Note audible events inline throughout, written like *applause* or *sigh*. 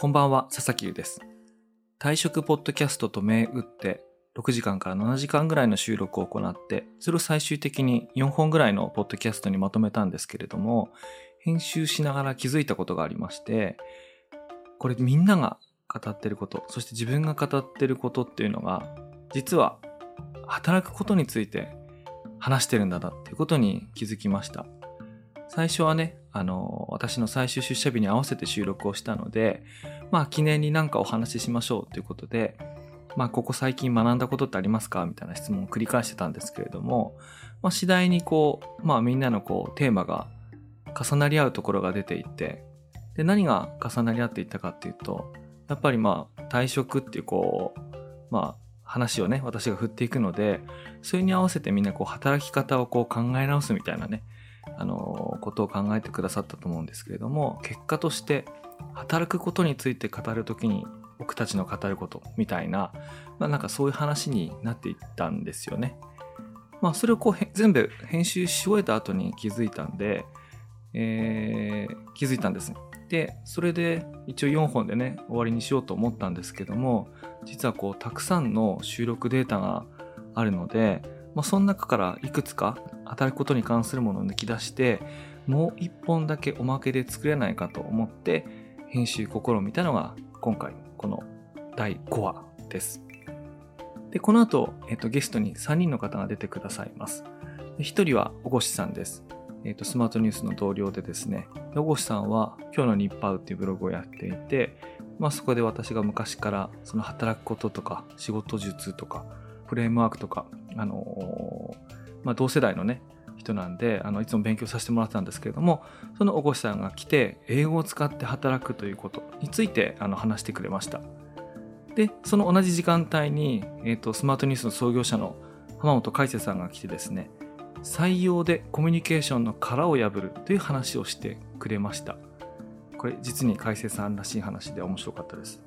こんばんは、佐々木優です。退職ポッドキャストと銘打って、6時間から7時間ぐらいの収録を行って、それを最終的に4本ぐらいのポッドキャストにまとめたんですけれども、編集しながら気づいたことがありまして、これみんなが語ってること、そして自分が語ってることっていうのが、実は働くことについて話してるんだなっていうことに気づきました。最初はね、あの、私の最終出社日に合わせて収録をしたので、まあ記念になんかお話ししましょうということで、まあここ最近学んだことってありますかみたいな質問を繰り返してたんですけれども、まあ次第にこう、まあみんなのこうテーマが重なり合うところが出ていって、で何が重なり合っていったかっていうと、やっぱりまあ退職っていうこう、まあ話をね、私が振っていくので、それに合わせてみんなこう働き方をこう考え直すみたいなね、あの、ことを考えてくださったと思うんですけれども、結果として、働くことについて語るときに、僕たちの語ることみたいな、まあなんかそういう話になっていったんですよね。まあそれをこう全部編集し終えた後に気づいたんで、えー気づいたんです。で、それで一応4本でね、終わりにしようと思ったんですけども、実はこうたくさんの収録データがあるので、まあ、その中からいくつか働くことに関するものを抜き出してもう一本だけおまけで作れないかと思って編集試みたのが今回この第5話です。で、この後、えっと、ゲストに3人の方が出てくださいます。1人は小越さんです。えっと、スマートニュースの同僚でですね、小越さんは今日の日報っていうブログをやっていて、まあそこで私が昔からその働くこととか仕事術とかフレームワークとか、あのまあ、同世代のね、人なんで、あの、いつも勉強させてもらってたんですけれども、その小越さんが来て、英語を使って働くということについて、あの、話してくれました。で、その同じ時間帯に、えっ、と、スマートニュースの創業者の浜本海瀬さんが来てですね、採用でコミュニケーションの殻を破るという話をしてくれました。これ、実に海瀬さんらしい話で面白かったです。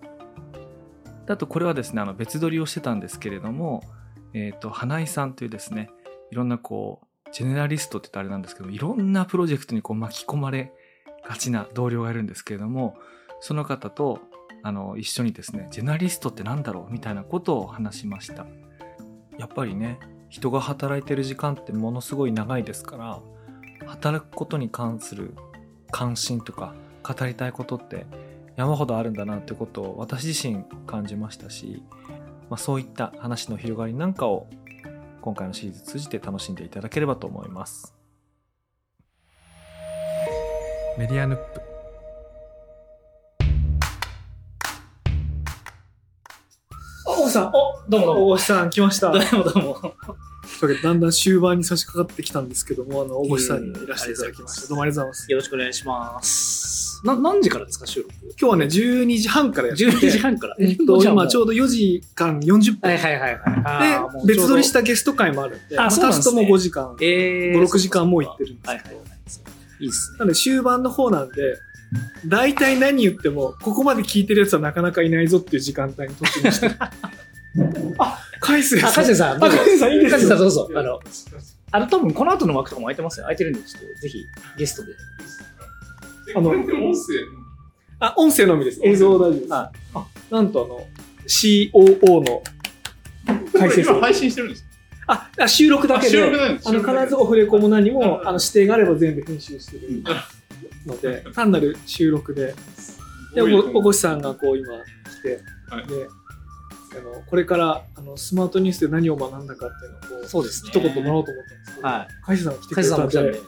あとこれはですね、あの別撮りをしてたんですけれども、えっ、と、花井さんというですね、いろんなこう、ジェネラリストって言ったらあれなんですけど、いろんなプロジェクトにこう巻き込まれがちな同僚がいるんですけれども、その方と、あの、一緒にですね、ジェネラリストってなんだろうみたいなことを話しました。やっぱりね、人が働いてる時間ってものすごい長いですから、働くことに関する関心とか語りたいことって山ほどあるんだなってことを私自身感じましたし、まあ、そういった話の広がりなんかを今回のシリーズ通じて楽しんでいただければと思います。メディアヌップあ、大さん、お、どうもどうも。大越さん来ました。どうもどうも。というわけでだんだん終盤に差し掛かってきたんですけども、あの、大越さんにいらしていただきました。どうもありがとうございます。よろしくお願いします。な、何時からですか、収録？今日はね、12時半からやってて、?12 時半から。えっと、今ちょううど4時間40分。はいはいはいはい。で、別撮りしたゲスト会もあるんで、あまあそうですともう5時間。えー、5 6時間もう行ってるんですけどはいはいはい。いいっすね。なので終盤の方なんで、大体何言っても、ここまで聞いてるやつはなかなかいないぞっていう時間帯に突入してる。*laughs* あ、海星さん。あ、カジさん、さんいいですカジさんどうぞ。あの、あの、多分この後の枠とかも空いてますよ。空いてるんで、ちょっとぜひゲストで。あの、*laughs* あ、音声のみです。映像大丈夫です。はあ、なんとあの、COO の解説。今配信してるんです。あ、あ収録だけで、あの、必ずオフレコも何も、あの、指定があれば全部編集してる。ので、単なる収録で、で、おおこしさんがこう今来て、はい。で、あの、これから、あの、スマートニュースで何を学んだかっていうのをそうですね。一言もらおうと思ったんですけど、はい。海星さんが来てくれたんで。、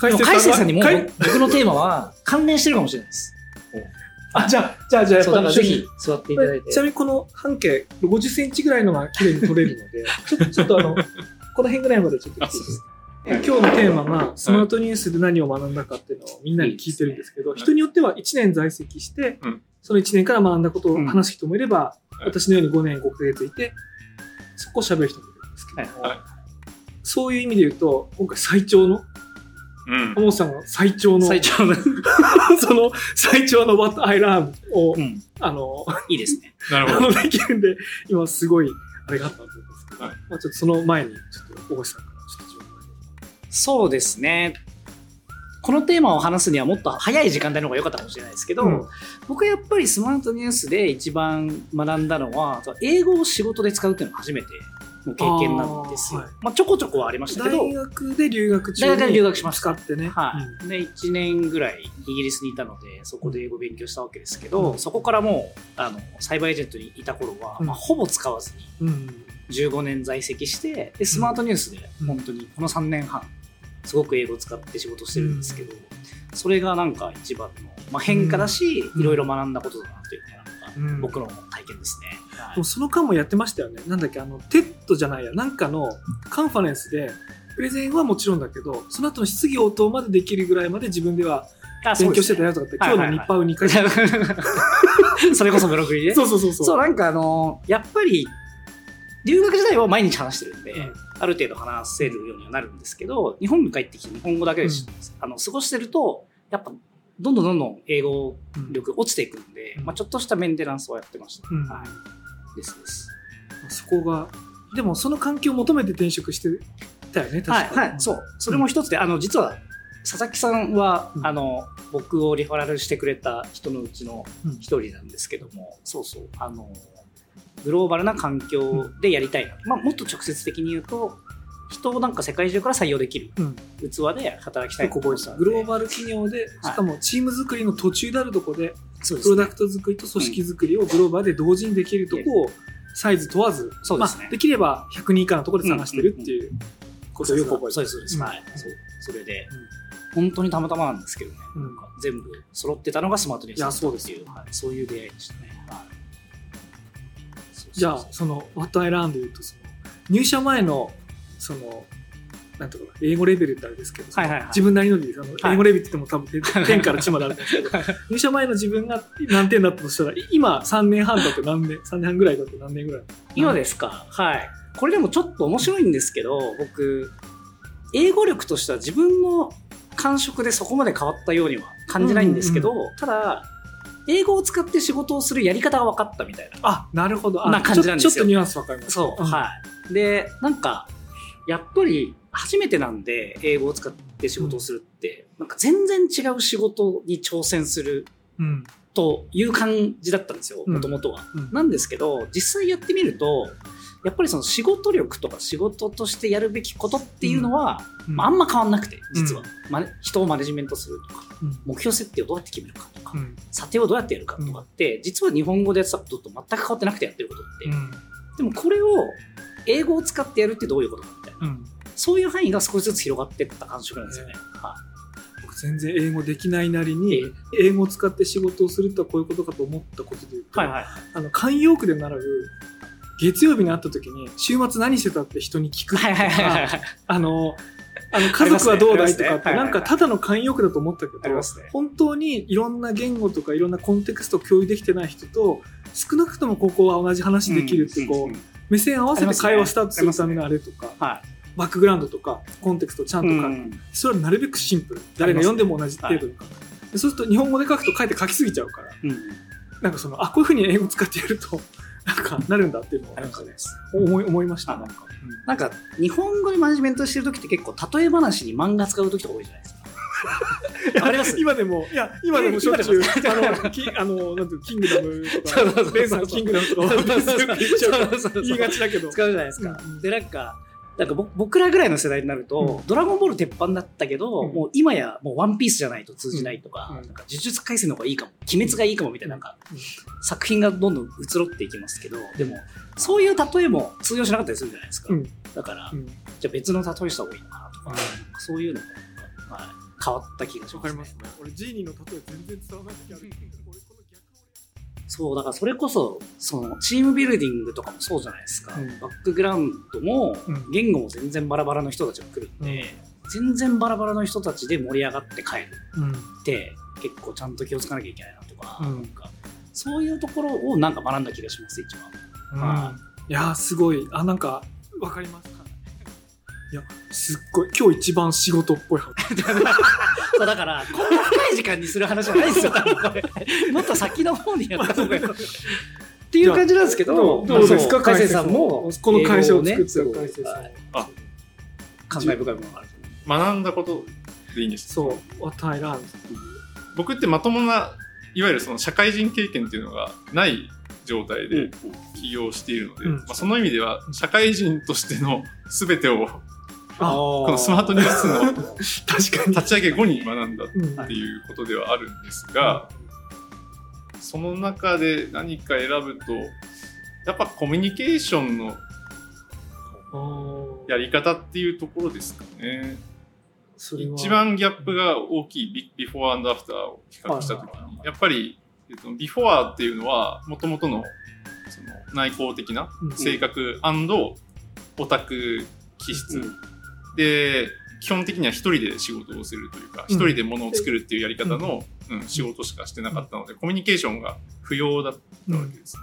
海でもカイセイさんにも僕のテーマは関連してるかもしれないです。あ、じゃあ、じゃあ、じゃあ、ぜひ座っていただいて。ち。なみにこの半径50センチぐらいのが綺麗に撮れるので、*laughs* ちょっと、ちょっとあの、この辺ぐらいまでちょっと来ていいですか？今日のテーマがスマートニュースで何を学んだかっていうのをみんなに聞いてるんですけど、人によっては1年在籍してうん、その1年から学んだことを話す人もいれば、私のように5年5ヶ月いて、そこを喋る人もいるんですけどそういう意味で言うと、今回最長の、うん。さんが最長の、最長の。*laughs* その最長の What I Love を、うん。あの、いいですね。あなるほど。のできるんで、今すごい、あれがあったと思うんですけど、はいまあちょっとその前に、ちょっと、大越さんからちょっとそうですね。このテーマを話すにはもっと早い時間帯の方が良かったかもしれないですけど、うん僕はやっぱりスマートニュースで一番学んだのは、英語を仕事で使うっていうのが初めての経験なんですよ。あーはい。まあ、ちょこちょこはありましたけど、大学で留学中大学で留学しにました。使ってね。はい。で、1年ぐらいイギリスにいたので、そこで英語勉強したわけですけど、うん。そこからもう、あの、サイバーエージェントにいた頃は、うん。まあ、ほぼ使わずにうん。うん15年在籍して、で、スマートニュースでうん。本当にこの3年半、すごく英語を使って仕事してるんですけど、それがなんか一番の、まあ、変化だし、うん。いろいろ学んだことだなというのが、うん僕の体験ですね。はいでもその間もやってましたよね。なんだっけ、あの、 TED じゃないや、なんかのカンファレンスで、プレゼンはもちろんだけど、その後の質疑応答までできるぐらいまで自分ではあ勉強してたよ。よとかって、はいはいはい今日の日パウ2回。*laughs* それこそブログにね。そうそうそうそう。そう、なんかあの、やっぱり、留学時代は毎日話してるんで、うんある程度話せるようにはなるんですけど、日本に帰ってきて日本語だけでし、あの過ごしてると、やっぱ、どんどんどんどん英語うん力落ちていくんで、うんまあ、ちょっとしたメンテナンスをやってました。うんはい。ですです。そこが、でもその環境を求めて転職してたよね、確かはい、はい、そう。それも一つで、あの、実は、佐々木さんは、うんあの、僕をリファラルしてくれた人のうちのうん一人なんですけども、そうそう、あの、グローバルな環境でやりたいな。まあ、もっと直接的に言うと、人をなんか世界中から採用できるうん。器で働きたい。なとここグローバル企業で、しかもチーム作りの途中であるとこで、プロダクト作りと組織作りをグローバルで同時にできるとこをサイズ問わず、そうですね。まあ、できれば100人以下のところで探してるっていうことをよく覚えてそうです、そうです。うん。はい。そう。それで、本当にたまたまなんですけどね、うん。なんか全部揃ってたのがスマートニュースだっていう、はい、そういう出会いでしたね。はい。そうそうそう。じゃあ、その、What I Learned で言うと、その、入社前の、その、なんていうのかな英語レベルってあれですけど、はいはいはい自分なりのあの、はい英語レベルって言っても多分点点から1まであるんですけど、*laughs* 入社前の自分が何点だったとしたら、今3年半だと何年、*laughs* 3年半ぐらいだと何年ぐらい今ですかはい。これでもちょっと面白いんですけど、僕、英語力としては自分の感触でそこまで変わったようには感じないんですけど、ただ、英語を使って仕事をするやり方が分かったみたいな。あ、なるほど。あな感じなんですよちょっとニュアンスわかります。そう、んはい。で、なんか、やっぱり初めてなんで英語を使って仕事をするって、なんか全然違う仕事に挑戦するうん。という感じだったんですよ、うんもともとは。うんなんですけど、実際やってみると、やっぱりその仕事力とか仕事としてやるべきことっていうのは、まあ、あんま変わんなくて、実は。まね人をマネジメントするとか、うん目標設定をどうやって決めるかとか、うん。査定をどうやってやるかとかって、実は日本語でやってたことと全く変わってなくてやってることって。うん。でもこれを英語を使ってやるってどういうことかみたいな。うん。そういう範囲が少しずつ広がっていった感触なんですよね。は僕全然英語できないなりいに、英語を使って仕事をするとはこういうことかと思ったことで言うと、はいはい。あの、慣用句で習う、月曜日に会った時に、週末何してたって人に聞くとかはいはいはいはい。あの、あの、家族はどうだいとかって、なんかただの慣用句だと思ったけどね。本当にいろんな言語とかいろんなコンテクストを共有できてない人と、少なくともここは同じ話できるって、こう、目線合わせて会話スタートするためのあれとか、はバックグラウンドとか、コンテクストちゃんい。と書く。それはなるべくシンプル。誰が読んでも同じ程度に書く。でそうすると日本語で書くと書いて書きすぎちゃうから、うん。なんかその、あ、こういうふうに英語使ってやると、*laughs* なんかなるんだっていうのをなんかね。思い思いました。あなんか。なんか、日本語でマネジメントしてる時って結構、例え話に漫画使う時とか多いじゃないですか。わかります？今でも、いや、今でもしょっちゅう、あの、き *laughs* あの、なんていうのキングダムとか、レーサーのキングダムとか、言いがちだけど。使うじゃないですか。うんで、なんか、なんかぼ僕らぐらいの世代になると、うドラゴンボール鉄板だったけど、うんもう今やもうワンピースじゃないと通じないとか、うんなんか呪術廻戦の方がいいかも、鬼滅がいいかもみたいな、なんか、うん作品がどんどん移ろっていきますけど、でも、そういう例えも通用しなかったりするじゃないですか。うんだから、うんじゃあ別の例えした方がいいのかなとか、うんそういうのも、はい、変わった気がします、ね。わかりますね。俺、ジーニーの例え全然伝わらない時ある。俺この逆そう、だからそれこそ、その、チームビルディングとかもそうじゃないですか。うんバックグラウンドもうん、言語も全然バラバラの人たちが来るんで、全然バラバラの人たちで盛り上がって帰るうん。って、結構ちゃんと気をつかなきゃいけないなとか、うんなんかそういうところをなんか学んだ気がします、一番。はいやー、すごい。あ、なんか、わかりますかいや、すっごい。今日一番仕事っぽい話。*laughs* そうだから、こんな深い時間にする話じゃないですよ。もっと先の方にやった方がいい。*laughs* っていう感じなんですけど、どうどうですか？海星さんも、この会社を作った英語をね海星さん。はいあ感慨深いものがある。学んだことでいいんですそう、What I learned 僕ってまともないわゆるその社会人経験っていうのがない状態で起業しているので、うんまあ、その意味では社会人としての全てをあこのスマートニュースの *laughs* 確かに。立ち上げ後に学んだっうんていうことではあるんですが、その中で何か選ぶとやっぱコミュニケーションのやり方っていうところですかね。一番ギャップが大きいビ before after を比較したときに、やっぱり、えっと、 before っていうのは、もともとのその内向的なうん性格オタク気質、うんで、基本的には一人で仕事をするというか、うん一人で物を作るっていうやり方の、うん仕事しかしてなかったので、コミュニケーションが不要だったわけです。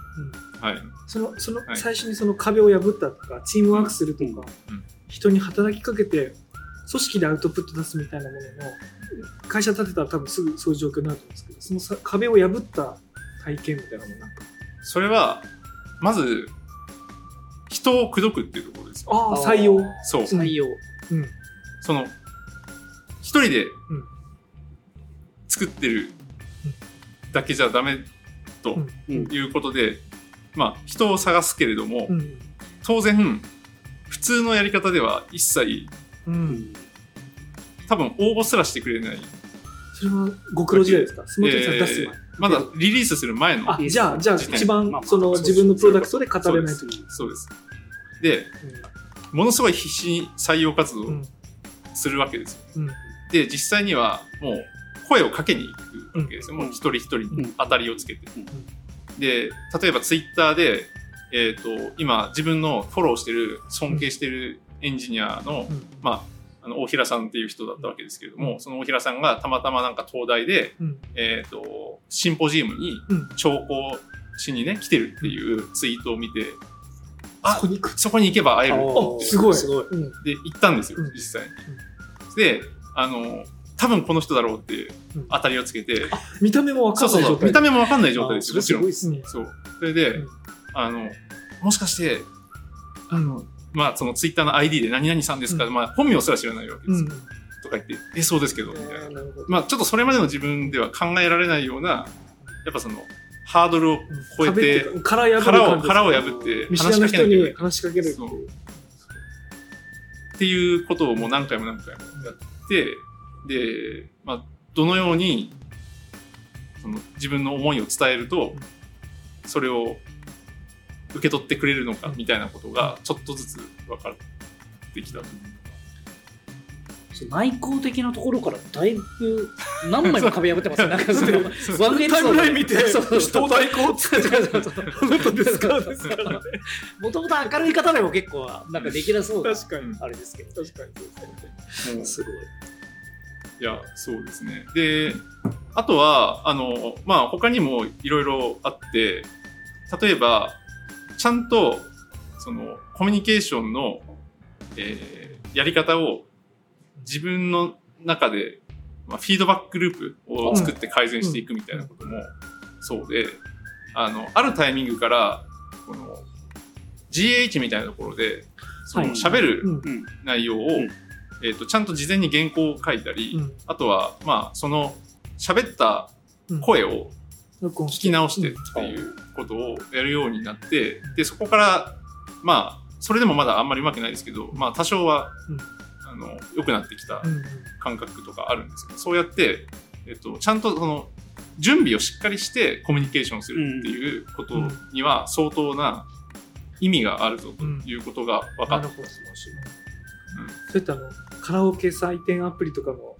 はい。そのそのはい最初にその壁を破ったとか、チームワークするとか、うん人に働きかけて組織でアウトプット出すみたいなものの会社建てたら多分すぐそういう状況になると思うんですけどそのさ壁を破った体験みたいなものなんかそれは、まず、人を口説くっていうところですよ。ああ採用そう。採用。うん。その、一人でん。作ってるだけじゃダメとうん。いうことで、まあ、人を探すけれども、うん。当然、普通のやり方では一切、うん。多分応募すらしてくれない。それはご苦労時代ですか？スマートフォンさん出す前、えーまだリリースする前の。あじゃあじゃあ一番その自分のプロダクトで語れないそう時そうです。で、ものすごい必死に採用活動するわけですよ。うん。で、実際にはもう声をかけに行くわけですよ。うん。もう一人一人に当たりをつけて。うん。で、例えばツイッターで、えっ、と、今自分のフォローしてる、尊敬してるエンジニアの、うん。まあ、あの、大平さんっていう人だったわけですけれども、その大平さんがたまたまなんか東大で、うん。えっ、と、シンポジウムにうん。聴講しにね、来てるっていうツイートを見て、あそこに行く。そこに行けば会える。ってあすごい。すごい。うん。で、行ったんですようん、実際。に。で、あの、多分この人だろうってうん。当たりをつけて、見た目も分かそうそうそう、んない状態見た目もわかんない状態ですよ、もちろん。それすごい。っすね。そう。それで、うん。あの、もしかして、あのまあ、そのツイッターの ID で何々さんですか、うん。まあ、本名すら知らないわけですよ。うん。とか言って、え、そうですけど、みたいな。まあ、ちょっとそれまでの自分では考えられないような、やっぱその、ハードルを超えて、殻を、破って見知話らない人に話しかける。っていう。っていうことをもう何回も何回もやって、で、まあ、どのように、その自分の思いを伝えると、それを受け取ってくれるのかみたいなことがちょっとずつ分かってきたと。そう内向的なところからだいぶ何枚も壁破ってますよ。*laughs* なんかそのワンエピソードでタイムライン見て人を代行ってあなたですかですからねもともと明るい方でも結構なんかできなそうな確かにあれですけど。確かにそうですねもうすごい。いや、そうですね。で、あとは、あの、まあ、他にもいろいろあって、例えば、ちゃんと、その、コミュニケーションの、えーやり方を自分の中で、まあ、フィードバックループを作って改善していくみたいなこともそうで、あの、あるタイミングから、この、GH みたいなところで、そのはい。喋る。内容を、うん。えっ、と、ちゃんと事前に原稿を書いたり、うん。あとは、まあ、その、喋ったうん。声を聞き直してっていうことをやるようになって、で、そこから、まあ、それでもまだあんまりうまくないですけど、まあ、多少は、の、良くなってきたうんうん。感覚とかあるんですけど、そうやって、えっ、と、ちゃんとその、準備をしっかりしてコミュニケーションするっていうことには相当な意味があるぞということが分かってなるほどそういったあのカラオケ採点アプリとかの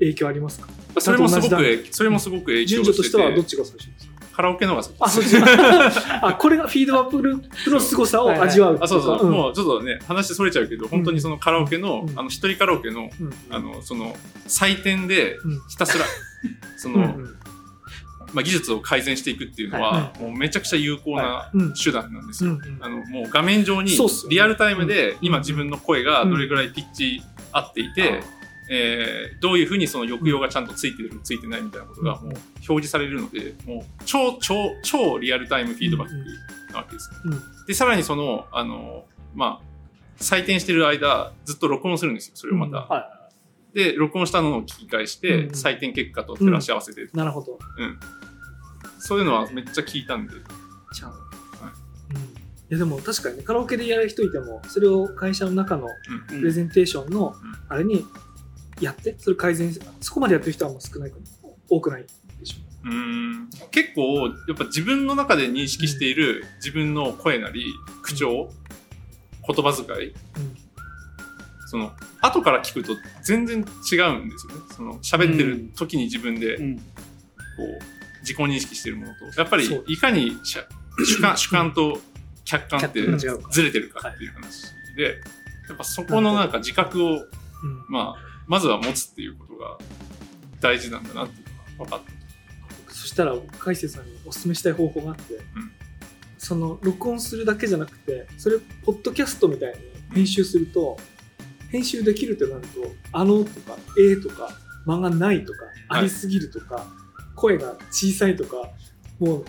影響ありますか？それもすごくそれもすごく影響順序としてしてはどってちが最初ですか？カラオケの方が先あ、そっち *laughs* あ、これがフィードバックループの凄さを味わう。あ、そうそう、ん。もうちょっとね、話それちゃうけど、本当にそのカラオケの、うん。あの、一人カラオケの、うん。あの、その、採点でうん、ひたすら、*laughs* その、うんまあ、技術を改善していくっていうのは、もうめちゃくちゃ有効なうん。手段なんですよ。あの、もう画面上にリアルタイムでうん今自分の声がどれぐらいピッチ合っていて、えーどういうふうにその抑揚がちゃんとついてる、ついてないみたいなことがもう表示されるので、もう超、超、超リアルタイムフィードバックなわけですね。うん。で、さらにその、あの、まあ、採点してる間、ずっと録音するんですよ、それをまた。うん。はで、録音したのを聞き返しうんて、うん。採点結果と照らし合わせて、なるほど。そういうのはめっちゃ聞いたんで、ちゃう。うん。いやでも確かにね、カラオケでやる人いても、それを会社の中のうん。プレゼンテーションのん。あれにやって、それ改善しそこまでやってる人はもう少ないかも。多くないでしょ。うーん結構、やっぱ自分の中で認識している自分の声なり、口調、言葉遣い、うん。その、後から聞くと全然違うんですよね。その、喋ってる時に自分で、こうんう、自己認識してるものと、やっぱりいかにしゃ主観主観と客観ってずれてるかっていう話で、やっぱそこのなんか自覚を、うん。まあ、まずは持つっていうことが大事なんだなっていうのが分かった。そしたら、海星さんにお勧めしたい方法があって、その、録音するだけじゃなくて、それ、ポッドキャストみたいに編集すると、編集できるってなると、あのとか、えーとか、間がないとか、ありすぎるとか、声が小さいとか、もう、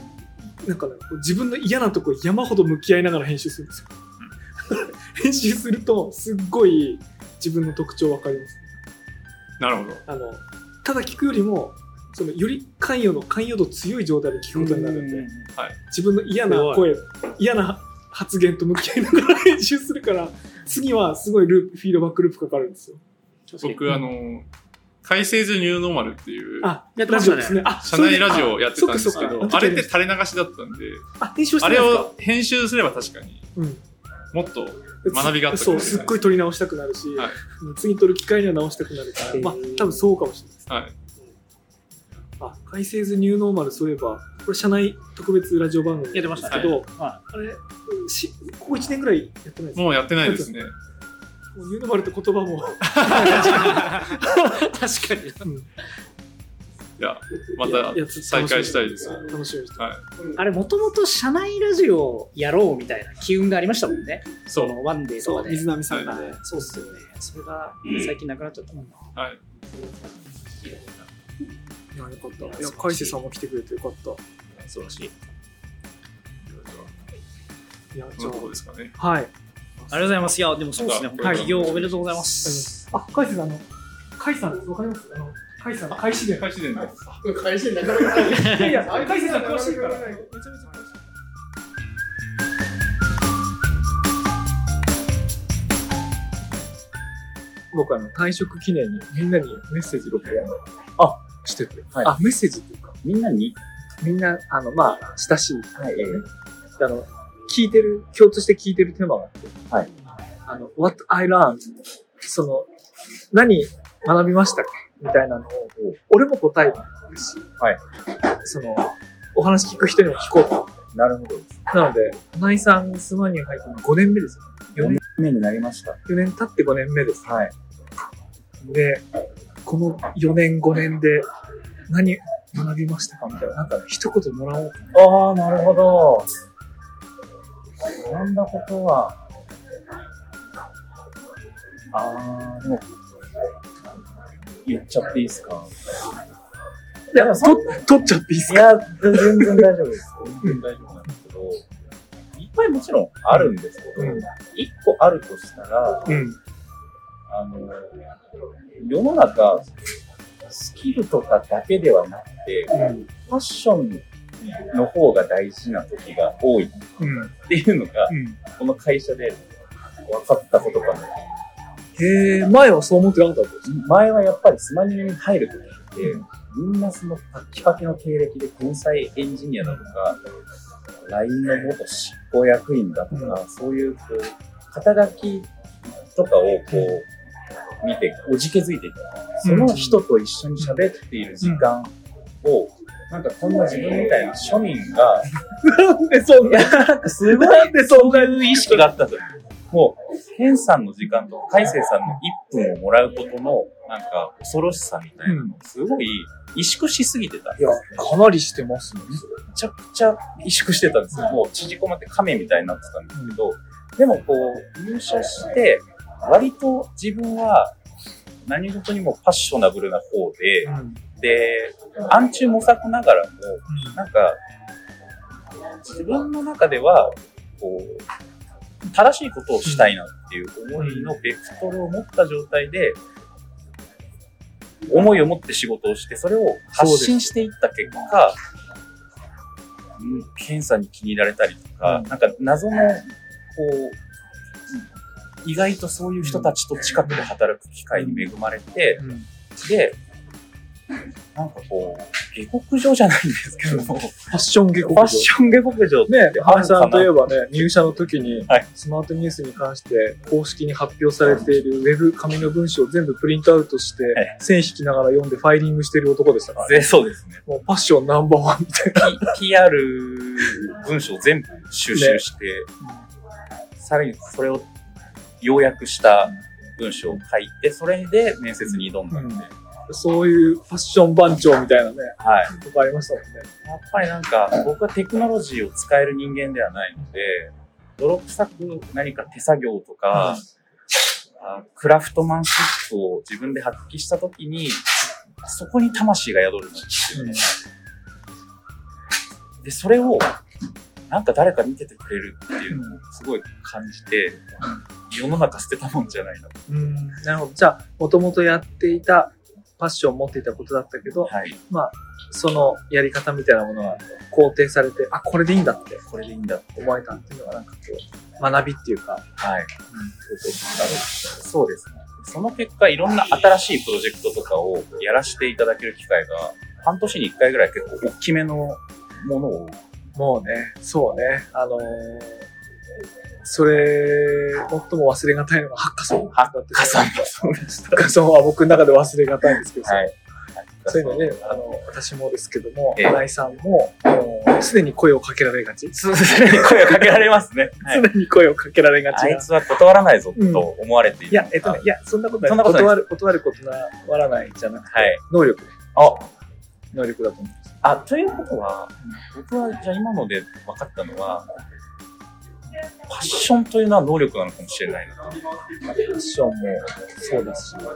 なんかね、自分の嫌なとこ山ほど向き合いながら編集するんですよ。*laughs* 編集すると、すっごい自分の特徴わかります。なるほど。あの、ただ聞くよりも、そのより関与の関与度強い状態で聞くことになるんで、自分の嫌な声、嫌な発言と向き合いながら編集するから、次はすごいループ、フィードバックループかかるんですよ。僕、あの、改正図ニューノーマルっていう、あ、やってましたねラジオですね。あ、社内ラジオをやってたんですけどあれって垂れ流しだったんで、あ、編集してあれを編集すれば確かにうん。もっと学びがあったかそう、すっごい撮り直したくなるし、はい次撮る機会には直したくなるから、はいまあ、多分そうかもしれないです。はい。あ、改正図ニューノーマル、そういえば、これ社内特別ラジオ番組やってましたねですけど、はあれ、しここ1年ぐらいやってないですか？もうやってないですね。*laughs* もうニューノーマルって言葉も、*laughs* 確かに。うんいや、またやつ再開したいです。楽しみにしてはい。あれ、もともと社内ラジオやろうみたいな機運がありましたもんね。そそうのワンデーとかで。水波さんがね、そうっすよね。それが最近なくなっちゃったもんな。はい。いや、よかった。いや、海瀬さんも来てくれてよかった。素晴らしい。いや、じゃそのとこですかね。あ、はい。ありがとうございます。いや、でもそうですね。はい本当に起業おめでとうございます。あ、海瀬さん、あの、海さんです。わかります？あの、海さん、海資源。開始でね。会社なかなかない。いやいや、海瀬さん詳しいから。めちゃめちゃ詳しい。僕あの退職記念にみんなにメッセージ録音あしてて、はいあメッセージっていうかみんなに、みんなあのまあ親しいはい、えあの、聞いてる、共通して聞いてるテーマがあって、はい。あの、what I learned, その、何学びましたかみたいなのを、俺も答えるし、はい。その、お話聞く人にも聞こうと。なるほど。なので、花井さん、スマニュー入って5年目ですよ。4 4年年、目になりました。4年経って5年目です。はい。で、この4年、5年で何学びましたか？みたいな、なんか一言もらおうかな。ああ、なるほど。学んだことは、ああ、でも、言っちゃっていいですか？いや、と、取っちゃっていいですか？いや、全然大丈夫です。全然大丈夫なんですけど、いっぱいもちろんあるんですけど、うん一個あるとしたら、うん。あの、世の中、スキルとかだけではなくて、うん。ファッションの方が大事な時が多いっうん。ていうのが、うん。この会社で分かったことかも。へえ、前はそう思ってなかったんです前はやっぱりスマニュに入る時って、みんなそのパッキパキの経歴で天才エンジニアだとか、LINE の元執行役員だとか、そういうこう肩書きとかをこう見て、おじけづいていた。その人と一緒に喋っている時間を、なんかこんな自分みたいな庶民が、*laughs* なんでそんな、*laughs* なんかすごい、なんでそんな、意識があったと。もう、ケンさんの時間と海星さんの1分をもらうことの、なんか、恐ろしさみたいなのを、すごい、萎縮しすぎてた。いや、かなりしてますね。めちゃくちゃ萎縮してたんですよ。もう縮こまって亀みたいになってたんですけど、でもこう、入社して、割と自分は何事にもパッショナブルな方で、うん。で、暗中模索ながらも、なんか、自分の中では、こう、正しいことをしたいなっていう思いのベクトルを持った状態で、思いを持って仕事をして、それを発信していった結果、うん検査に気に入られたりとか、うん。なんか謎の、こう、意外とそういう人たちと近くで働く機会に恵まれて、うん。で、*laughs* なんかこう、下克上じゃないんですけども、フファッション下克ァッ上。ション下克上ね、あるか花井さんといえな？ばね、入社の時にはい、スマートニュースに関して公式に発表されているウェブ紙の文章を全部プリントアウトしてはい、線引きながら読んでファイリングしてる男でしたからね。でそうですね。もうファッションナンバーワンみたいな。PR 文章を全部収集して、さらにそれを要約した文章を書いて、それで面接に挑んだんで、そういうファッション番長みたいなね、はい。とこありましたもんね。やっぱりなんか、僕はテクノロジーを使える人間ではないので、泥臭く何か手作業とか、あクラフトマンシップを自分で発揮したときに、そこに魂が宿るなっていうのが、で、それを、なんか誰か見ててくれるっていうのをすごい感じて、世の中捨てたもんじゃないなと。うん、なるほど。じゃあ、もともとやっていた、パッションを持っていたことだったけど、はい。そのやり方みたいなものが肯定されて、あ、これでいいんだってこれでいいんだって。思えたっていうのがなんかこう、学びっていうか、はい。そうですね。その結果、いろんな新しいプロジェクトとかをやらせていただける機会が、半年に一回ぐらい結構大きめのものを、もうね、そうね、あのーそれ、最も忘れがたいのがハッカソンだって。ハッカソンは僕の中で忘れがたいんですけど、はい。そういうのね、あの、私もですけども、ええ新井さんも、もうすでに声をかけられがち。*laughs* すでに声をかけられますね。はいすでに声をかけられがちな。あいつは断らないぞと思われている。いや、えっとね、いや、そんなことない。そんなことない断る、断ることな、わらないじゃなくて、はい能力ね。あ、能力だと思います。あ、ということは、僕はじゃあ今ので分かったのは、パッションというのは能力なのかもしれないなと。ファッションもそうですし、あの、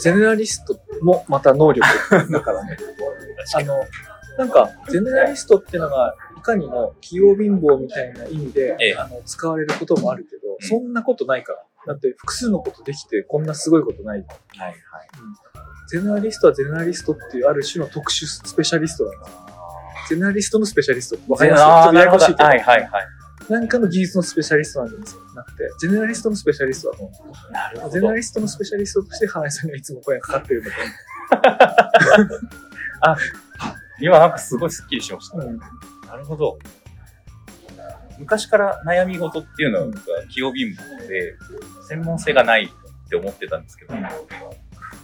ゼネラリストもまた能力だからね。あの、なんか、ゼネラリストっていうのが、いかにも器用貧乏みたいな意味で、ええあの使われることもあるけど、うんそんなことないから。だって複数のことできてこんなすごいことない。はいはい。ゼネラリストはゼネラリストっていうある種の特殊スペシャリストなんです。ゼネラリストのスペシャリスト。わかります？ややこしいけど。はいはいはい。何かの技術のスペシャリストなんじゃなくて、ゼネラリストのスペシャリストだと思う。なるほどゼネラ。リストのスペシャリストとして花井さんがいつも声がかかってるんだと *laughs* 今なんかすごいスッキリしました。思う。うんなるほど。昔から悩み事っていうのは僕は器用貧乏で、専門性がないって思ってたんですけど、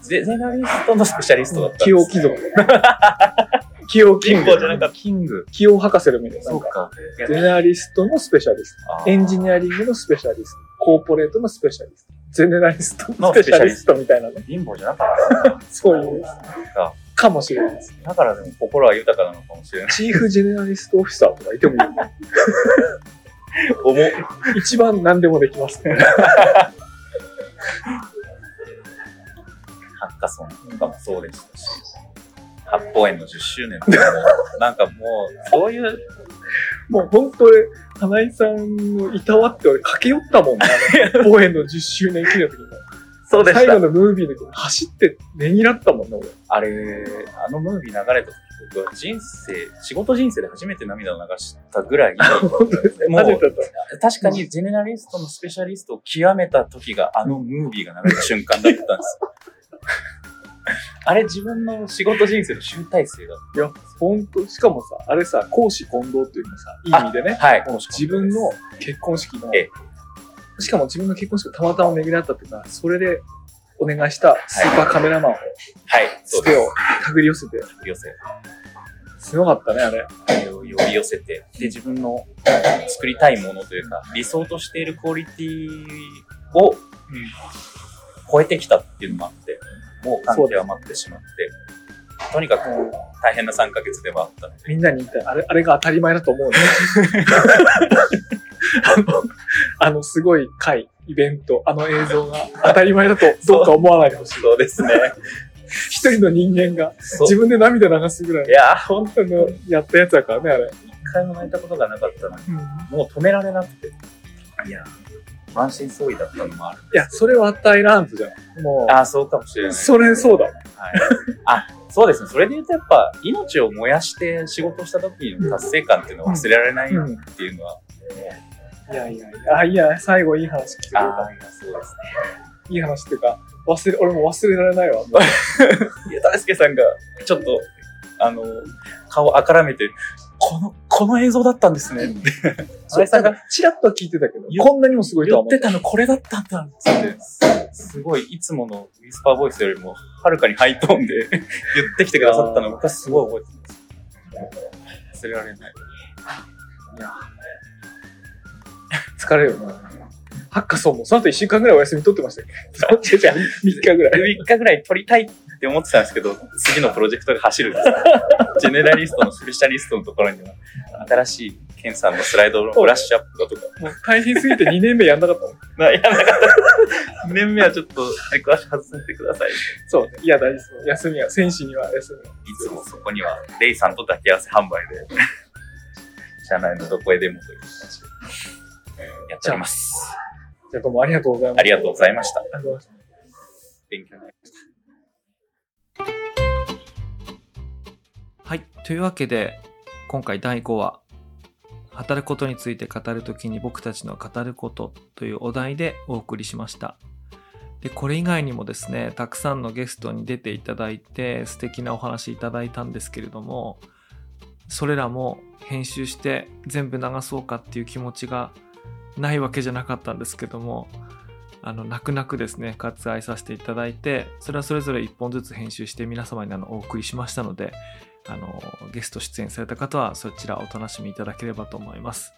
ゼゼナリストのスペシャリストだったんです、器用貴族。*laughs* 器用キングじゃなかった。キング。器用博士のみたいな。そうか。ゼネラリストのスペシャリスあト。エンジニアリングのスペシャリスト。コーポレートのスペシャリスト。ゼネラリストのスペシャリストみたいなね。貧乏じゃなかったそういう、か。かもしれないです。だからでも心は豊かなのかもしれない。チーフジェネラリストオフィサーとかいてもいい。*laughs* 重っ。一番何でもできますね。ハッカソンとかもそうでしたし、八方園の10周年とかも、*laughs* なんかもう、そういう、もう本当俺、花井さんのいたわって俺駆け寄ったもんね。あの、公演の10周年記念の時にも。そうでした。最後のムービーの時に走ってねぎらったもんね、俺。あれ、あのムービー流れた時、僕は人生、仕事人生で初めて涙を流したぐらい、*laughs* 本当ですね。もう。確かにジェネラリストのスペシャリストを極めた時があのムービーが流れた瞬間だったんですよ。あれ自分の仕事人生の集大成だっいや、本当しかもさ、あれさ、公私混同っていうのさ、いい意味でね。た。はい。自分の結婚式の、ええしかも自分の結婚式がたまたま巡り合ったっていうのは、それでお願いしたスーパーカメラマンを、はい。そうでつてを手繰り寄せて、す。寄せ。すごかったね、あれ。呼び寄せて、で、自分の作りたいものというか、理想としているクオリティを超えてきたっていうのもあって、もう感極まってしまって、とにかく大変な3ヶ月ではあったので、みんなに言ったら、あれ、あれが当たり前だと思うね。*laughs* あの、*laughs* あのすごい会、イベント、あの映像が当たり前だと *laughs* どうか思わないでほしい。そうですね。一人の人間が自分で涙流すぐらいいやー、ほんあのやったやつだからね、あれ。一回も泣いたことがなかったのに、うんもう止められなくて。いや満身創痍だったのもある。いや、それはタイランズじゃん。もう、ああ、そうかもしれない。それそうだ。はい。あ、そうですね。それで言うとやっぱ、命を燃やして仕事した時の達成感っていうのは忘れられないうん。っていうのは、いやいやいや、あ、いや、最後いい話聞けああ、そうですね。た。いい話っていうか、忘れ、俺も忘れられないわ。*laughs* いや、大輔さんが、ちょっと、あの、顔あからめて、この、この映像だったんですねって。*laughs* そう、さんがチラッとは聞いてたけど、言こんなにもすごいとは思ってたのこれだったんだっつって、すごい、いつものウィスパーボイスよりも、はるかにハイトーンで *laughs* 言ってきてくださったの僕はすごい覚えてます。忘れられない。疲れるよな。ハッカソンも、その後1週間ぐらいお休み取ってましたっけ？*laughs* 違う違う、3日ぐらい。3日ぐらい撮りたいって思ってたんですけど、次のプロジェクトが走るんですよ。*laughs* ジェネラリストのスペシャリストのところには、新しいケンさんのスライドのブラッシュアップだとか、もう大変すぎて2年目やんなかったもん。*laughs* なやんなかった。2年目はちょっと、軸足外させてください。いそうね。いや、大事です。休みは、選手には休みは。つもそこには、レイさんと抱き合わせ販売で、社内のどこへでもという形で、やっております。じゃあどうもありがとうございます。ありがとうございました。ありがとうございました。勉強になりました。はい。というわけで、今回第5話、働くことについて語るときに僕たちの語ることというお題でお送りしました。で、これ以外にもですね、たくさんのゲストに出ていただいて素敵なお話いただいたんですけれども、それらも編集して全部流そうかっていう気持ちがないわけじゃなかったんですけども、あの、泣く泣くですね、割愛させていただいて、それはそれぞれ1本ずつ編集して皆様にあのお送りしましたので、あの、ゲスト出演された方はそちらお楽しみいただければと思います。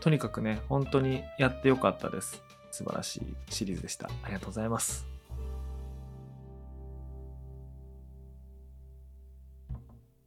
とにかくね、本当にやってよかったです。素晴らしいシリーズでした。ありがとうございます。